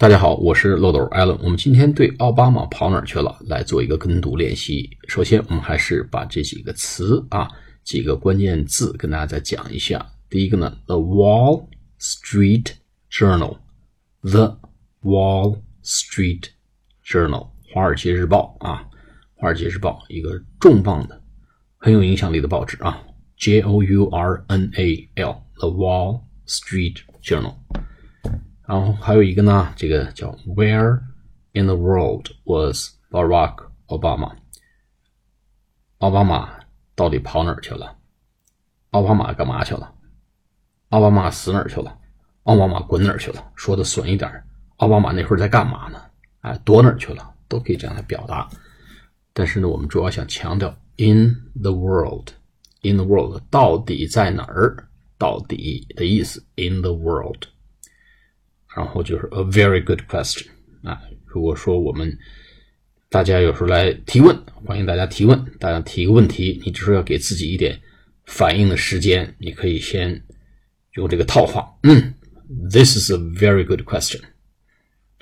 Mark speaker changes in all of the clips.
Speaker 1: 大家好，我是漏斗 Allen。我们今天对奥巴马跑哪儿去了来做一个跟读练习。首先，我们还是把这几个词啊，几个关键字跟大家再讲一下。第一个呢，The Wall Street Journal，The Wall Street Journal，华尔街日报啊，华尔街日报一个重磅的、很有影响力的报纸啊，J O U R N A L，The Wall Street Journal。然后还有一个呢，这个叫 Where in the world was Barack Obama？奥巴马到底跑哪儿去了？奥巴马干嘛去了？奥巴马死哪儿去了？奥巴马滚哪儿去了？说的损一点，奥巴马那会儿在干嘛呢？哎，躲哪儿去了？都可以这样来表达。但是呢，我们主要想强调 in the world，in the world 到底在哪儿？到底的意思 in the world。然后就是 a very good question 啊！如果说我们大家有时候来提问，欢迎大家提问。大家提个问题，你只是要给自己一点反应的时间。你可以先用这个套话，嗯，this is a very good question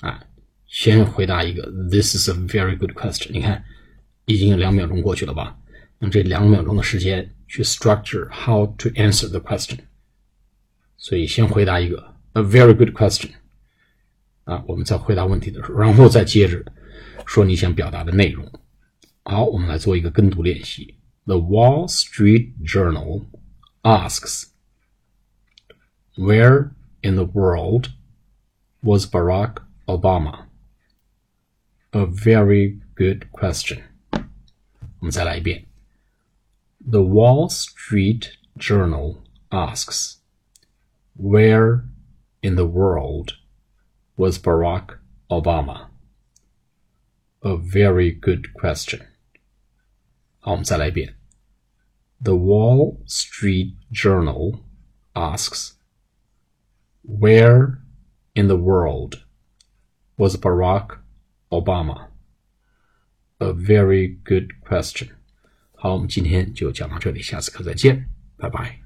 Speaker 1: 啊，先回答一个 this is a very good question。你看，已经有两秒钟过去了吧？用这两秒钟的时间去 structure how to answer the question。所以先回答一个 a very good question。啊，我们在回答问题的时候，然后再接着说你想表达的内容。好，我们来做一个跟读练习。The Wall Street Journal asks, "Where in the world was Barack Obama?" A very good question. 我们再来一遍。The Wall Street Journal asks, "Where in the world?" was Barack Obama? A very good question. 好，我们再来一遍。The Wall Street Journal asks, Where in the world was Barack Obama? A very good question. 好，我们今天就讲到这里，下次课再见，拜拜。